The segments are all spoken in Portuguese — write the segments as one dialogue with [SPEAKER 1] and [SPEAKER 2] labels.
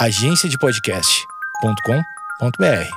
[SPEAKER 1] agenciadepodcast.com.br.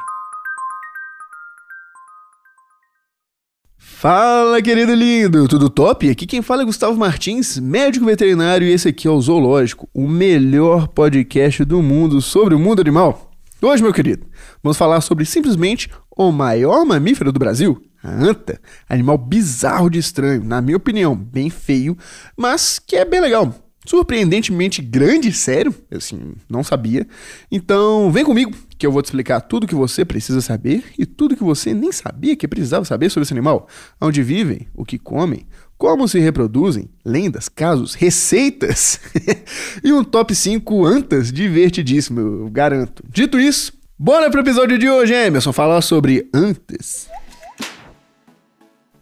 [SPEAKER 2] Fala, querido lindo, tudo top? Aqui quem fala é Gustavo Martins, médico veterinário, e esse aqui é o Zoológico, o melhor podcast do mundo sobre o mundo animal. Hoje, meu querido, vamos falar sobre simplesmente o maior mamífero do Brasil, a anta. Animal bizarro de estranho, na minha opinião, bem feio, mas que é bem legal surpreendentemente grande, sério, assim, não sabia. Então, vem comigo que eu vou te explicar tudo que você precisa saber e tudo que você nem sabia que precisava saber sobre esse animal. Onde vivem, o que comem, como se reproduzem, lendas, casos, receitas e um top 5 antas divertidíssimo, eu garanto. Dito isso, bora pro episódio de hoje, Emerson, falar sobre antas.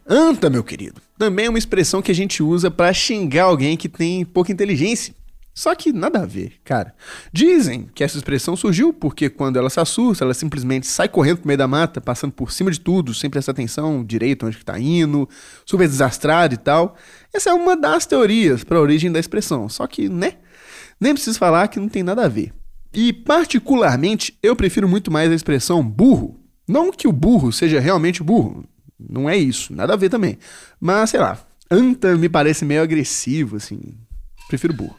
[SPEAKER 2] Anta, meu querido, também é uma expressão que a gente usa para xingar alguém que tem pouca inteligência. Só que nada a ver, cara. Dizem que essa expressão surgiu porque quando ela se assusta, ela simplesmente sai correndo pro meio da mata, passando por cima de tudo, sem prestar atenção direito onde que tá indo, super desastrado e tal. Essa é uma das teorias para a origem da expressão. Só que, né? Nem preciso falar que não tem nada a ver. E particularmente, eu prefiro muito mais a expressão burro. Não que o burro seja realmente burro, não é isso, nada a ver também. Mas, sei lá, anta me parece meio agressivo, assim. Prefiro burro.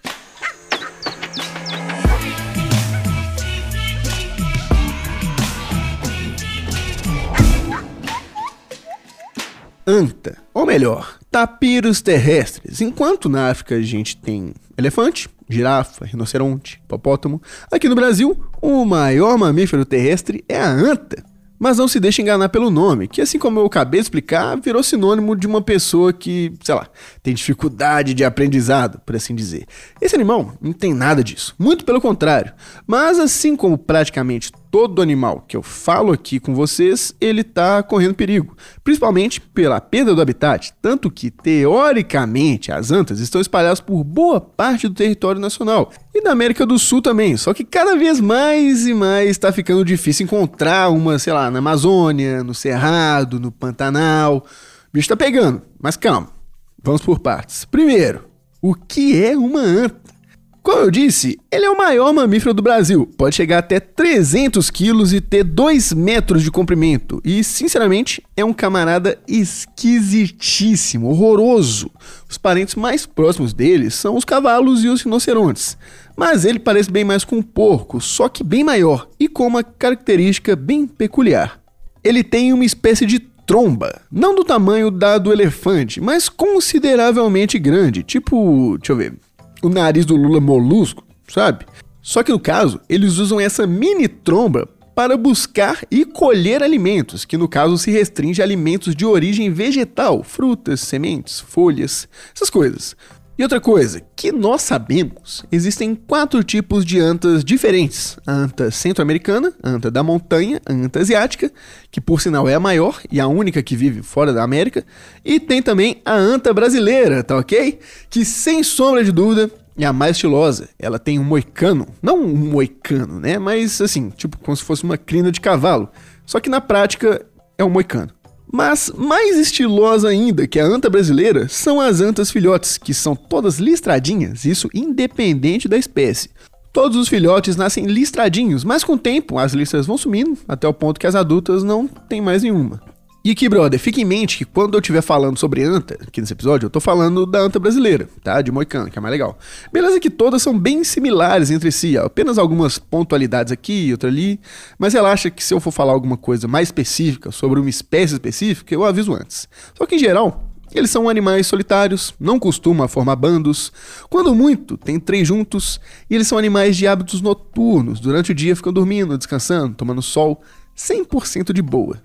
[SPEAKER 2] Anta, ou melhor, tapiros terrestres. Enquanto na África a gente tem elefante, girafa, rinoceronte, hipopótamo, aqui no Brasil o maior mamífero terrestre é a anta. Mas não se deixe enganar pelo nome, que assim como eu acabei de explicar, virou sinônimo de uma pessoa que, sei lá, tem dificuldade de aprendizado, por assim dizer. Esse animal não tem nada disso, muito pelo contrário. Mas assim como praticamente todo animal que eu falo aqui com vocês, ele está correndo perigo, principalmente pela perda do habitat, tanto que teoricamente as antas estão espalhadas por boa parte do território nacional e da América do Sul também, só que cada vez mais e mais está ficando difícil encontrar uma, sei lá, na Amazônia, no Cerrado, no Pantanal. O bicho está pegando, mas calma, vamos por partes. Primeiro, o que é uma anta? Como eu disse, ele é o maior mamífero do Brasil. Pode chegar até 300 quilos e ter 2 metros de comprimento. E, sinceramente, é um camarada esquisitíssimo, horroroso. Os parentes mais próximos dele são os cavalos e os rinocerontes. Mas ele parece bem mais com um porco, só que bem maior e com uma característica bem peculiar. Ele tem uma espécie de tromba, não do tamanho da do elefante, mas consideravelmente grande, tipo, deixa eu ver, o nariz do Lula molusco, sabe? Só que no caso, eles usam essa mini tromba para buscar e colher alimentos, que no caso se restringe a alimentos de origem vegetal, frutas, sementes, folhas, essas coisas. E outra coisa, que nós sabemos, existem quatro tipos de antas diferentes: a anta centro-americana, a anta da montanha, a anta asiática, que por sinal é a maior e a única que vive fora da América, e tem também a anta brasileira, tá ok? Que sem sombra de dúvida é a mais estilosa. Ela tem um moicano, não um moicano, né? Mas assim, tipo como se fosse uma crina de cavalo. Só que na prática é um moicano. Mas mais estilosa ainda que a anta brasileira são as antas filhotes, que são todas listradinhas, isso independente da espécie. Todos os filhotes nascem listradinhos, mas com o tempo as listras vão sumindo, até o ponto que as adultas não têm mais nenhuma. E aqui, brother, fique em mente que quando eu estiver falando sobre anta, aqui nesse episódio, eu tô falando da anta brasileira, tá? De Moicano, que é mais legal. Beleza que todas são bem similares entre si, apenas algumas pontualidades aqui e outra ali, mas relaxa que se eu for falar alguma coisa mais específica sobre uma espécie específica, eu aviso antes. Só que em geral, eles são animais solitários, não costumam formar bandos. Quando muito, tem três juntos. E eles são animais de hábitos noturnos. Durante o dia ficam dormindo, descansando, tomando sol, 100% de boa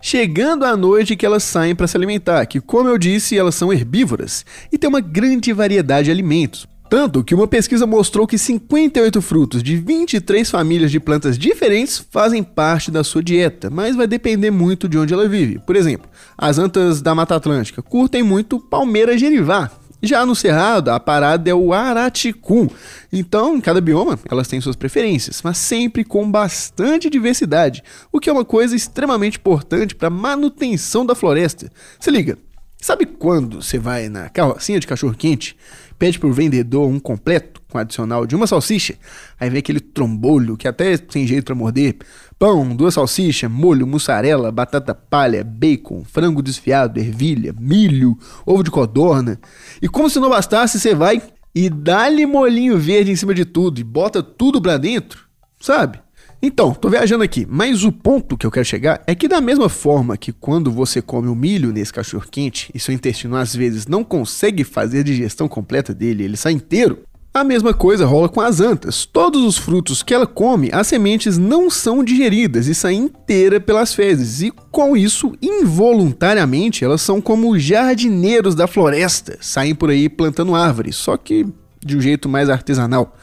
[SPEAKER 2] chegando à noite que elas saem para se alimentar, que, como eu disse, elas são herbívoras e têm uma grande variedade de alimentos. Tanto que uma pesquisa mostrou que 58 frutos de 23 famílias de plantas diferentes fazem parte da sua dieta, mas vai depender muito de onde ela vive. Por exemplo, as antas da Mata Atlântica curtem muito palmeira gerivá, já no Cerrado, a parada é o Araticum. Então, em cada bioma, elas têm suas preferências, mas sempre com bastante diversidade, o que é uma coisa extremamente importante para a manutenção da floresta. Se liga, Sabe quando você vai na carrocinha de cachorro-quente, pede pro vendedor um completo com adicional de uma salsicha, aí vem aquele trombolho que até tem jeito para morder, pão, duas salsichas, molho, mussarela, batata palha, bacon, frango desfiado, ervilha, milho, ovo de codorna. E como se não bastasse, você vai e dá-lhe molinho verde em cima de tudo e bota tudo pra dentro, sabe? Então, tô viajando aqui, mas o ponto que eu quero chegar é que da mesma forma que quando você come o milho nesse cachorro quente e seu intestino às vezes não consegue fazer a digestão completa dele, ele sai inteiro, a mesma coisa rola com as antas. Todos os frutos que ela come, as sementes não são digeridas e saem inteira pelas fezes. E com isso, involuntariamente, elas são como jardineiros da floresta, saem por aí plantando árvores, só que de um jeito mais artesanal.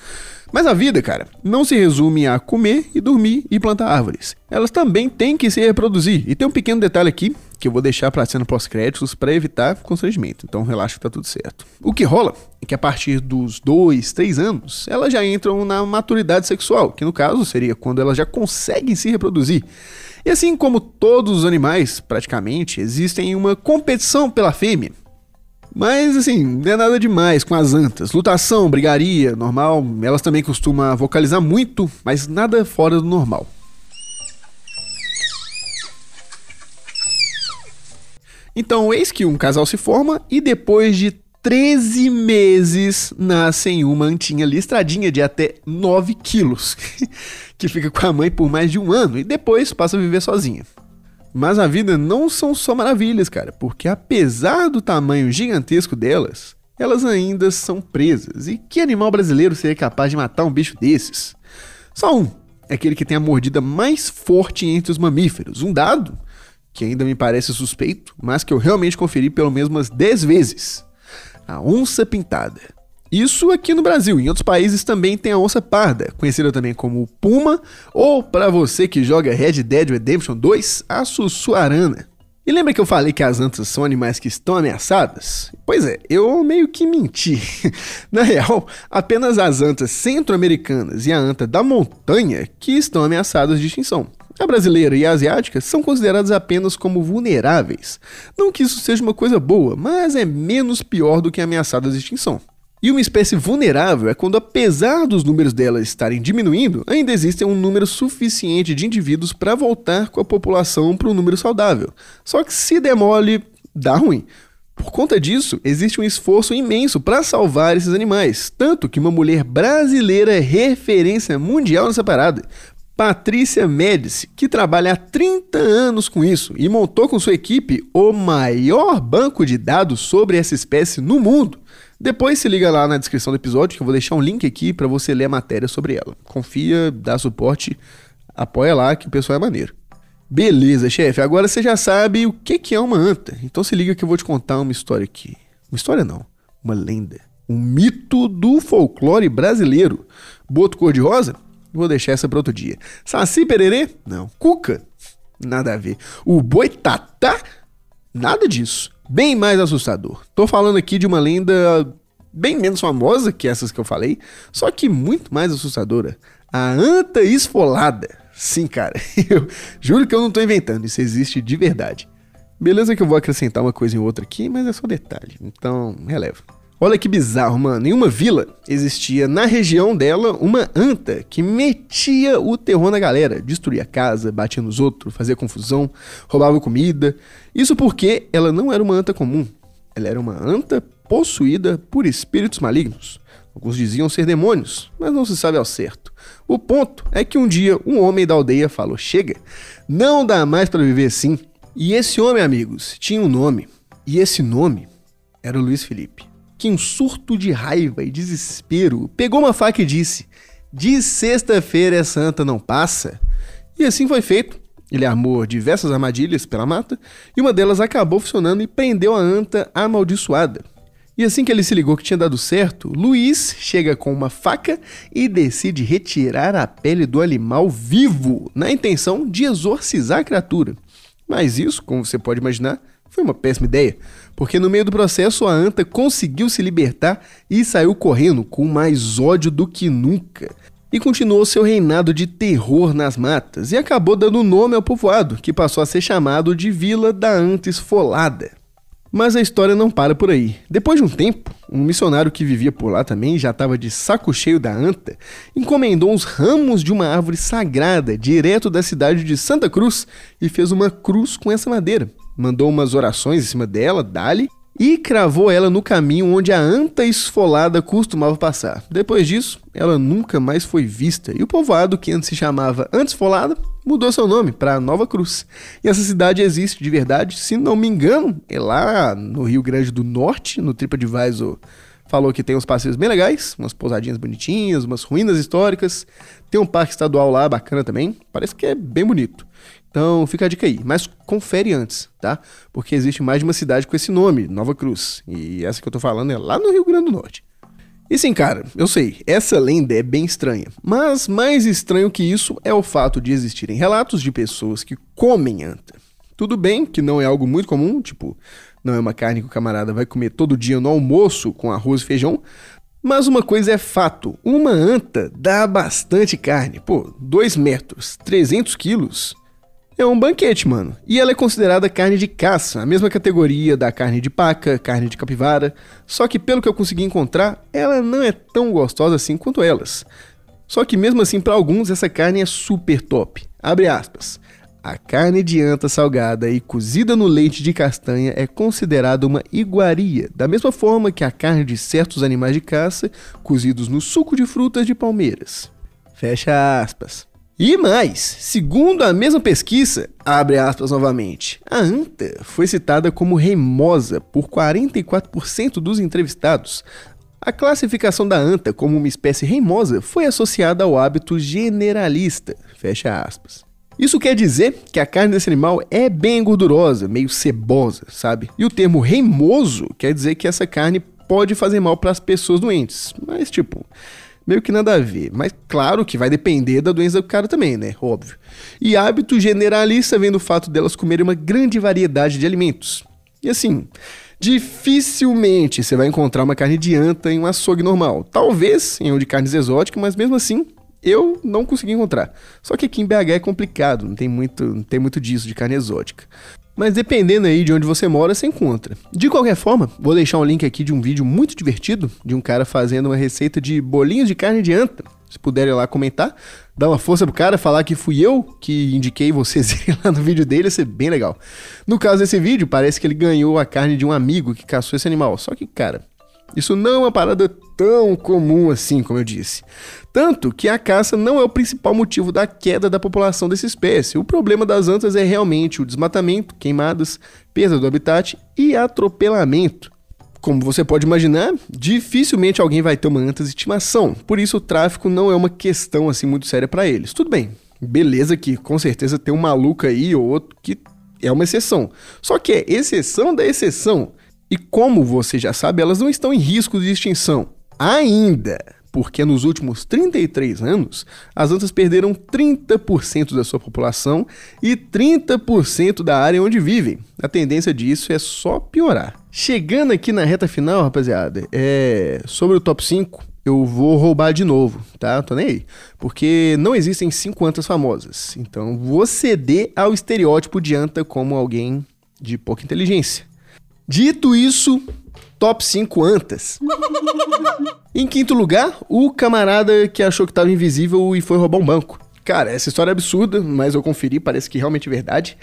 [SPEAKER 2] Mas a vida, cara, não se resume a comer e dormir e plantar árvores. Elas também têm que se reproduzir. E tem um pequeno detalhe aqui que eu vou deixar para cena pós-créditos para evitar constrangimento. Então relaxa que tá tudo certo. O que rola é que a partir dos 2, 3 anos, elas já entram na maturidade sexual, que no caso seria quando elas já conseguem se reproduzir. E assim como todos os animais, praticamente, existem uma competição pela fêmea. Mas assim, não é nada demais com as antas. Lutação, brigaria, normal. Elas também costumam vocalizar muito, mas nada fora do normal. Então, eis que um casal se forma e depois de 13 meses nascem uma antinha listradinha de até 9 quilos, que fica com a mãe por mais de um ano e depois passa a viver sozinha. Mas a vida não são só maravilhas, cara, porque apesar do tamanho gigantesco delas, elas ainda são presas. E que animal brasileiro seria capaz de matar um bicho desses? Só um, é aquele que tem a mordida mais forte entre os mamíferos, um dado que ainda me parece suspeito, mas que eu realmente conferi pelo menos umas 10 vezes. A onça pintada. Isso aqui no Brasil. Em outros países também tem a onça parda, conhecida também como puma, ou para você que joga Red Dead Redemption 2, a sussuarana. E lembra que eu falei que as antas são animais que estão ameaçadas? Pois é, eu meio que menti. Na real, apenas as antas centro-americanas e a anta da montanha que estão ameaçadas de extinção. A brasileira e a asiática são consideradas apenas como vulneráveis. Não que isso seja uma coisa boa, mas é menos pior do que ameaçadas de extinção. E uma espécie vulnerável é quando, apesar dos números delas estarem diminuindo, ainda existe um número suficiente de indivíduos para voltar com a população para um número saudável. Só que se demole, dá ruim. Por conta disso, existe um esforço imenso para salvar esses animais, tanto que uma mulher brasileira é referência mundial nessa parada. Patrícia Médici, que trabalha há 30 anos com isso e montou com sua equipe o maior banco de dados sobre essa espécie no mundo. Depois se liga lá na descrição do episódio, que eu vou deixar um link aqui para você ler a matéria sobre ela. Confia, dá suporte, apoia lá que o pessoal é maneiro. Beleza, chefe. Agora você já sabe o que, que é uma anta. Então se liga que eu vou te contar uma história aqui. Uma história não, uma lenda. Um mito do folclore brasileiro. Boto cor-de-rosa? Vou deixar essa para outro dia. Saci pererê? Não. Cuca? Nada a ver. O boitatá? Nada disso bem mais assustador. Tô falando aqui de uma lenda bem menos famosa que essas que eu falei, só que muito mais assustadora. A anta esfolada. Sim, cara, eu juro que eu não tô inventando, isso existe de verdade. Beleza que eu vou acrescentar uma coisa em outra aqui, mas é só detalhe, então releva. Olha que bizarro, mano. Em uma vila existia na região dela uma anta que metia o terror na galera, destruía casa, batia nos outros, fazia confusão, roubava comida. Isso porque ela não era uma anta comum. Ela era uma anta possuída por espíritos malignos. Alguns diziam ser demônios, mas não se sabe ao certo. O ponto é que um dia um homem da aldeia falou: "Chega, não dá mais para viver assim". E esse homem, amigos, tinha um nome. E esse nome era o Luiz Felipe que um surto de raiva e desespero pegou uma faca e disse: De sexta-feira é santa não passa. E assim foi feito. Ele armou diversas armadilhas pela mata e uma delas acabou funcionando e prendeu a anta amaldiçoada. E assim que ele se ligou que tinha dado certo, Luiz chega com uma faca e decide retirar a pele do animal vivo, na intenção de exorcizar a criatura. Mas isso, como você pode imaginar, foi uma péssima ideia, porque no meio do processo a anta conseguiu se libertar e saiu correndo com mais ódio do que nunca. E continuou seu reinado de terror nas matas e acabou dando nome ao povoado, que passou a ser chamado de Vila da Anta Esfolada. Mas a história não para por aí. Depois de um tempo, um missionário que vivia por lá também já estava de saco cheio da anta, encomendou uns ramos de uma árvore sagrada direto da cidade de Santa Cruz e fez uma cruz com essa madeira. Mandou umas orações em cima dela, dali, e cravou ela no caminho onde a anta esfolada costumava passar. Depois disso, ela nunca mais foi vista e o povoado, que antes se chamava Anta Esfolada, mudou seu nome para Nova Cruz. E essa cidade existe de verdade, se não me engano, é lá no Rio Grande do Norte, no TripAdvisor. Falou que tem uns passeios bem legais, umas pousadinhas bonitinhas, umas ruínas históricas. Tem um parque estadual lá bacana também. Parece que é bem bonito. Então fica a dica aí, mas confere antes, tá? Porque existe mais de uma cidade com esse nome, Nova Cruz. E essa que eu tô falando é lá no Rio Grande do Norte. E sim, cara, eu sei, essa lenda é bem estranha. Mas mais estranho que isso é o fato de existirem relatos de pessoas que comem anta. Tudo bem que não é algo muito comum, tipo, não é uma carne que o camarada vai comer todo dia no almoço com arroz e feijão, mas uma coisa é fato: uma anta dá bastante carne. Pô, 2 metros, 300 quilos. É um banquete, mano. E ela é considerada carne de caça, a mesma categoria da carne de paca, carne de capivara. Só que pelo que eu consegui encontrar, ela não é tão gostosa assim quanto elas. Só que mesmo assim, para alguns, essa carne é super top. Abre aspas. A carne de anta salgada e cozida no leite de castanha é considerada uma iguaria, da mesma forma que a carne de certos animais de caça cozidos no suco de frutas de palmeiras. Fecha aspas. E mais, segundo a mesma pesquisa, abre aspas novamente, a anta foi citada como reimosa por 44% dos entrevistados. A classificação da anta como uma espécie reimosa foi associada ao hábito generalista, fecha aspas. Isso quer dizer que a carne desse animal é bem gordurosa, meio cebosa, sabe? E o termo reimoso quer dizer que essa carne pode fazer mal para as pessoas doentes. Mas, tipo, meio que nada a ver. Mas claro que vai depender da doença do cara também, né? Óbvio. E hábito generalista vem do fato delas comerem uma grande variedade de alimentos. E assim, dificilmente você vai encontrar uma carne de anta em um açougue normal. Talvez em um de carnes exóticas, mas mesmo assim eu não consegui encontrar. Só que aqui em BH é complicado, não tem muito, não tem muito disso de carne exótica mas dependendo aí de onde você mora, você encontra. De qualquer forma, vou deixar um link aqui de um vídeo muito divertido de um cara fazendo uma receita de bolinhos de carne de anta. Se puderem lá comentar, dá uma força pro cara, falar que fui eu que indiquei vocês irem lá no vídeo dele, ia ser bem legal. No caso desse vídeo, parece que ele ganhou a carne de um amigo que caçou esse animal. Só que, cara, isso não é uma parada tão comum assim, como eu disse. Tanto que a caça não é o principal motivo da queda da população dessa espécie. O problema das antas é realmente o desmatamento, queimadas, perda do habitat e atropelamento. Como você pode imaginar, dificilmente alguém vai ter uma anta de estimação, por isso o tráfico não é uma questão assim muito séria para eles. Tudo bem, beleza que com certeza tem um maluco aí ou outro que é uma exceção. Só que é exceção da exceção. E como você já sabe, elas não estão em risco de extinção ainda, porque nos últimos 33 anos as antas perderam 30% da sua população e 30% da área onde vivem. A tendência disso é só piorar. Chegando aqui na reta final, rapaziada, é sobre o top 5, eu vou roubar de novo, tá? Tô nem aí. Porque não existem cinco antas famosas. Então vou ceder ao estereótipo de anta como alguém de pouca inteligência. Dito isso, top 5 antas. em quinto lugar, o camarada que achou que estava invisível e foi roubar um banco. Cara, essa história é absurda, mas eu conferi, parece que realmente é verdade.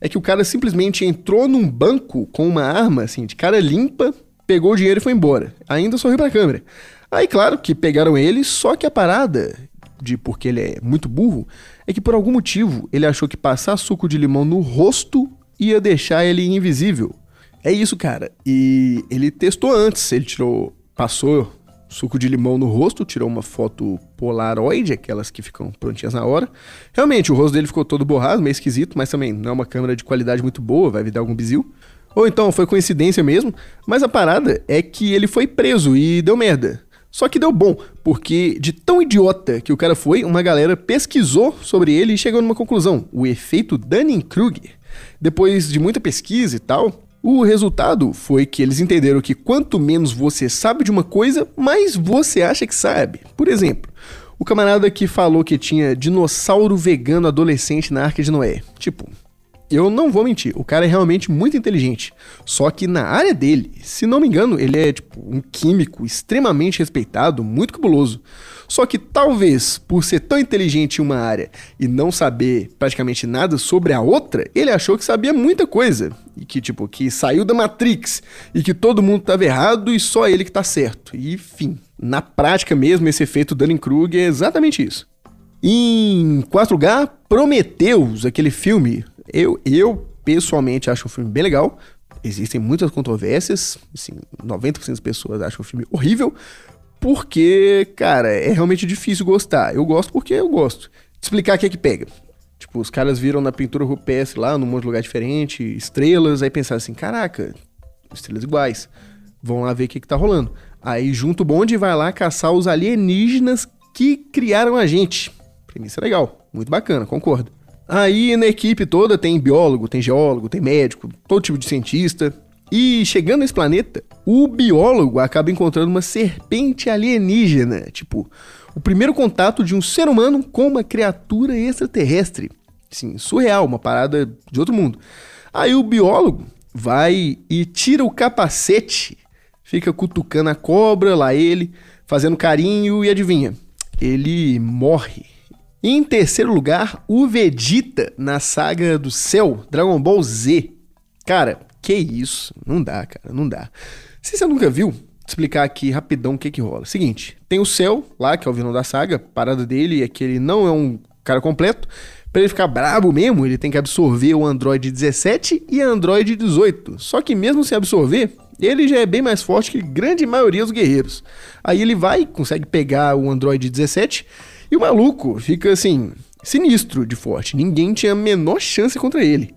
[SPEAKER 2] É que o cara simplesmente entrou num banco com uma arma, assim, de cara limpa, pegou o dinheiro e foi embora. Ainda sorriu pra câmera. Aí, claro que pegaram ele, só que a parada, de porque ele é muito burro, é que por algum motivo ele achou que passar suco de limão no rosto ia deixar ele invisível. É isso, cara. E ele testou antes, ele tirou, passou suco de limão no rosto, tirou uma foto polaroid, aquelas que ficam prontinhas na hora. Realmente, o rosto dele ficou todo borrado, meio esquisito, mas também não é uma câmera de qualidade muito boa, vai dar algum bizil. Ou então foi coincidência mesmo, mas a parada é que ele foi preso e deu merda. Só que deu bom, porque de tão idiota que o cara foi, uma galera pesquisou sobre ele e chegou numa conclusão: o efeito Dunning-Kruger. Depois de muita pesquisa e tal, o resultado foi que eles entenderam que quanto menos você sabe de uma coisa, mais você acha que sabe. Por exemplo, o camarada que falou que tinha dinossauro vegano adolescente na Arca de Noé. Tipo, eu não vou mentir, o cara é realmente muito inteligente. Só que na área dele, se não me engano, ele é tipo um químico extremamente respeitado, muito cabuloso. Só que talvez por ser tão inteligente em uma área e não saber praticamente nada sobre a outra, ele achou que sabia muita coisa e que tipo que saiu da Matrix e que todo mundo estava errado e só ele que tá certo. E enfim, na prática mesmo esse efeito Dunning-Kruger é exatamente isso. Em quarto lugar, Prometheus, aquele filme eu, eu pessoalmente acho o filme bem legal. Existem muitas controvérsias, assim, 90% das pessoas acham o filme horrível, porque, cara, é realmente difícil gostar. Eu gosto porque eu gosto. Te explicar o que é que pega. Tipo, os caras viram na pintura rupestre lá, num monte de lugar diferente, estrelas, aí pensaram assim, caraca, estrelas iguais. Vão lá ver o que, que tá rolando. Aí junto o bonde vai lá caçar os alienígenas que criaram a gente. Premissa legal, muito bacana, concordo. Aí na equipe toda tem biólogo, tem geólogo, tem médico, todo tipo de cientista. E chegando nesse planeta, o biólogo acaba encontrando uma serpente alienígena, tipo, o primeiro contato de um ser humano com uma criatura extraterrestre. Sim, surreal, uma parada de outro mundo. Aí o biólogo vai e tira o capacete, fica cutucando a cobra, lá ele, fazendo carinho e adivinha, ele morre. Em terceiro lugar, o Vegeta na saga do céu, Dragon Ball Z. Cara, que isso? Não dá, cara, não dá. Se você nunca viu, explicar aqui rapidão o que que rola. Seguinte, tem o Cell lá, que é o vilão da saga, parada dele é que ele não é um cara completo. Para ele ficar brabo mesmo, ele tem que absorver o Android 17 e Android 18. Só que mesmo sem absorver, ele já é bem mais forte que grande maioria dos guerreiros. Aí ele vai, consegue pegar o Android 17 e o maluco fica assim, sinistro de forte. Ninguém tinha a menor chance contra ele.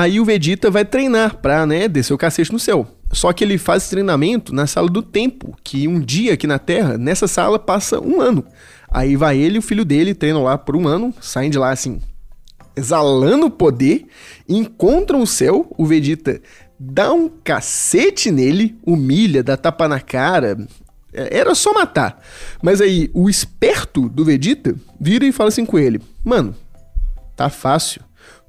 [SPEAKER 2] Aí o Vegeta vai treinar pra, né, descer o cacete no céu. Só que ele faz esse treinamento na sala do tempo, que um dia aqui na Terra, nessa sala, passa um ano. Aí vai ele e o filho dele, treinam lá por um ano, saem de lá assim, exalando poder, encontram o céu, o Vegeta dá um cacete nele, humilha, dá tapa na cara, é, era só matar. Mas aí, o esperto do Vegeta vira e fala assim com ele: Mano, tá fácil.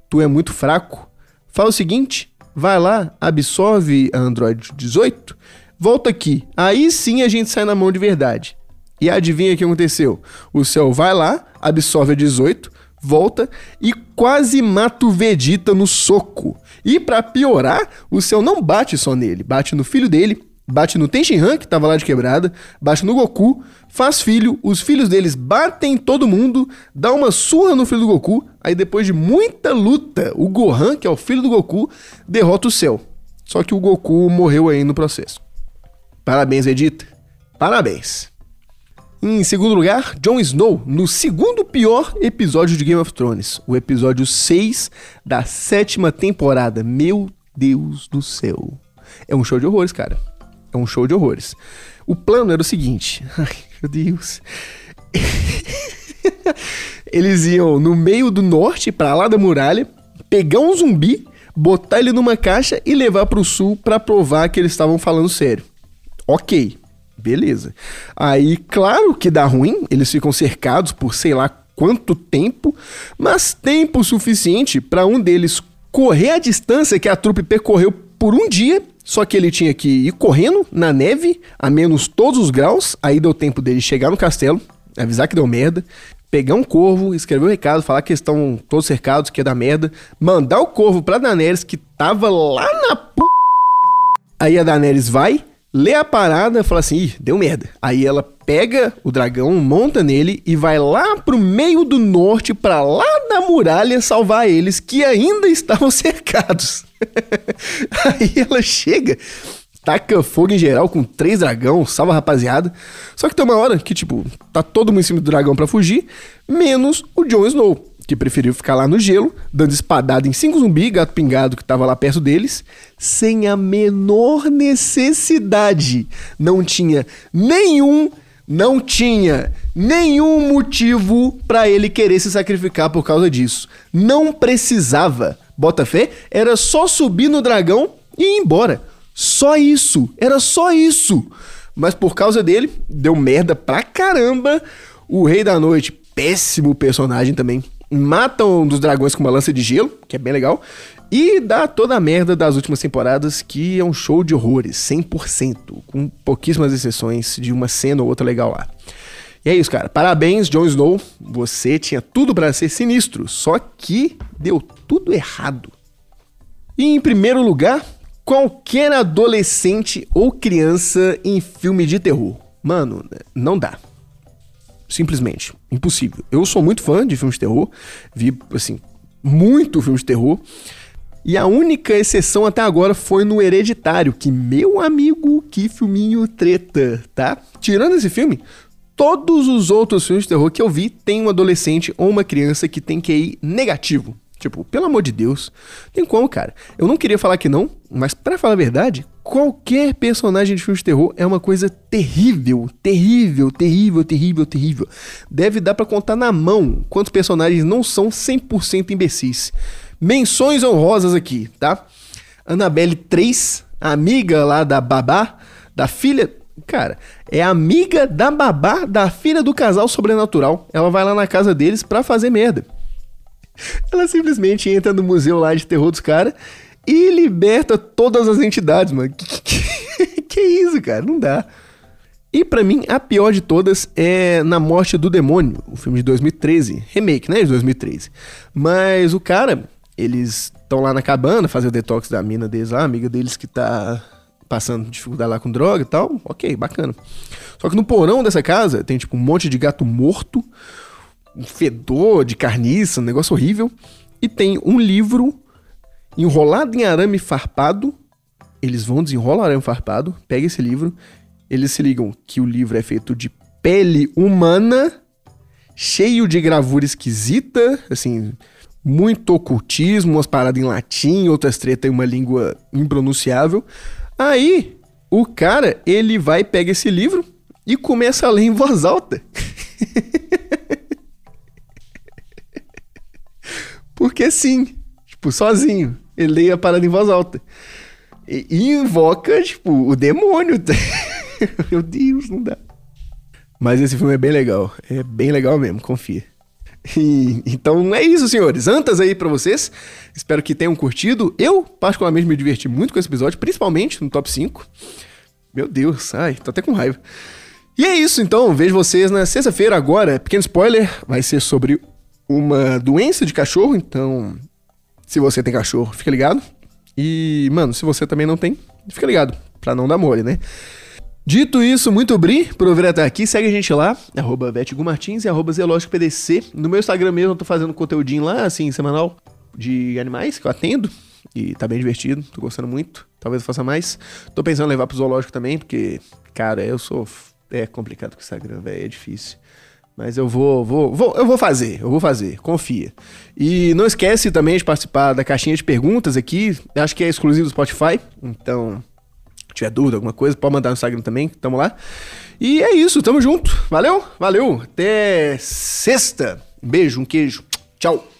[SPEAKER 2] Tu é muito fraco. Fala o seguinte: vai lá, absorve a Android 18, volta aqui. Aí sim a gente sai na mão de verdade. E adivinha o que aconteceu? O céu vai lá, absorve a 18, volta e quase mata o Vegeta no soco. E para piorar, o céu não bate só nele, bate no filho dele, bate no Tenshinhan, que tava lá de quebrada, bate no Goku, faz filho, os filhos deles batem todo mundo, dá uma surra no filho do Goku, aí depois de muita luta, o Gohan, que é o filho do Goku, derrota o céu. Só que o Goku morreu aí no processo. Parabéns, Vegeta. Parabéns. Em segundo lugar, Jon Snow, no segundo pior episódio de Game of Thrones, o episódio 6 da sétima temporada. Meu Deus do céu. É um show de horrores, cara. É um show de horrores. O plano era o seguinte. Ai, meu Deus. Eles iam no meio do norte, para lá da muralha, pegar um zumbi, botar ele numa caixa e levar para o sul para provar que eles estavam falando sério. Ok, beleza. Aí, claro que dá ruim, eles ficam cercados por sei lá quanto tempo, mas tempo suficiente para um deles correr a distância que a trupe percorreu por um dia só que ele tinha que ir correndo na neve, a menos todos os graus. Aí deu tempo dele chegar no castelo, avisar que deu merda, pegar um corvo, escrever um recado, falar que estão todos cercados, que é da merda, mandar o corvo pra Daenerys, que tava lá na p. Aí a Daenerys vai, lê a parada e fala assim: Ih, deu merda. Aí ela pega o dragão, monta nele e vai lá pro meio do norte, pra lá da muralha, salvar eles que ainda estavam cercados. Aí ela chega, taca fogo em geral com três dragão, salva a rapaziada. Só que tem uma hora que, tipo, tá todo mundo em cima do dragão para fugir, menos o Jon Snow, que preferiu ficar lá no gelo, dando espadada em cinco zumbi, gato pingado que tava lá perto deles, sem a menor necessidade. Não tinha nenhum não tinha nenhum motivo para ele querer se sacrificar por causa disso. Não precisava. Bota fé? Era só subir no dragão e ir embora. Só isso. Era só isso. Mas por causa dele, deu merda pra caramba. O Rei da Noite, péssimo personagem também. Mata um dos dragões com uma lança de gelo, que é bem legal. E dá toda a merda das últimas temporadas, que é um show de horrores, 100%, com pouquíssimas exceções de uma cena ou outra legal lá. E é isso, cara. Parabéns, Jon Snow. Você tinha tudo para ser sinistro, só que deu tudo errado. E em primeiro lugar, qualquer adolescente ou criança em filme de terror. Mano, não dá. Simplesmente. Impossível. Eu sou muito fã de filmes de terror. Vi, assim, muito filmes de terror. E a única exceção até agora foi no Hereditário, que, meu amigo, que filminho treta, tá? Tirando esse filme, todos os outros filmes de terror que eu vi tem um adolescente ou uma criança que tem QI negativo. Tipo, pelo amor de Deus, tem como, cara. Eu não queria falar que não, mas para falar a verdade, qualquer personagem de filme de terror é uma coisa terrível, terrível, terrível, terrível, terrível. Deve dar para contar na mão quantos personagens não são 100% imbecis. Menções honrosas aqui, tá? Annabelle 3, amiga lá da babá, da filha. Cara, é amiga da babá da filha do casal sobrenatural. Ela vai lá na casa deles pra fazer merda. Ela simplesmente entra no museu lá de terror dos caras e liberta todas as entidades, mano. Que, que, que isso, cara? Não dá. E para mim, a pior de todas é Na Morte do Demônio, o filme de 2013. Remake, né? De 2013. Mas o cara, eles estão lá na cabana, fazer o detox da mina deles lá, amiga deles que tá passando dificuldade lá com droga e tal. Ok, bacana. Só que no porão dessa casa tem tipo um monte de gato morto, um fedor de carniça, um negócio horrível. E tem um livro enrolado em arame farpado. Eles vão desenrolar o arame farpado, pega esse livro, eles se ligam que o livro é feito de pele humana, cheio de gravura esquisita, assim, muito ocultismo, umas paradas em latim, outras treta em uma língua impronunciável. Aí, o cara, ele vai, pega esse livro e começa a ler em voz alta. Porque sim, tipo, sozinho. Ele lê a parada em voz alta. E, e invoca, tipo, o demônio. Meu Deus, não dá. Mas esse filme é bem legal. É bem legal mesmo, confia. E, então é isso, senhores. Antas aí para vocês. Espero que tenham curtido. Eu, particularmente, me diverti muito com esse episódio, principalmente no top 5. Meu Deus, ai, tô até com raiva. E é isso, então. Vejo vocês na sexta-feira agora. Pequeno spoiler, vai ser sobre uma doença de cachorro. Então, se você tem cachorro, fica ligado. E, mano, se você também não tem, fica ligado, pra não dar mole, né? Dito isso, muito bri por ouvir até aqui. Segue a gente lá, arroba Martins e arroba. No meu Instagram mesmo eu tô fazendo conteúdinho lá, assim, semanal, de animais que eu atendo. E tá bem divertido, tô gostando muito. Talvez eu faça mais. Tô pensando em levar pro zoológico também, porque, cara, eu sou. É complicado com o Instagram, velho, é difícil. Mas eu vou, vou, vou, eu vou fazer, eu vou fazer, confia. E não esquece também de participar da caixinha de perguntas aqui. Acho que é exclusivo do Spotify, então tiver dúvida, alguma coisa, pode mandar no Instagram também, tamo lá. E é isso, tamo junto. Valeu, valeu. Até sexta. Beijo, um queijo. Tchau.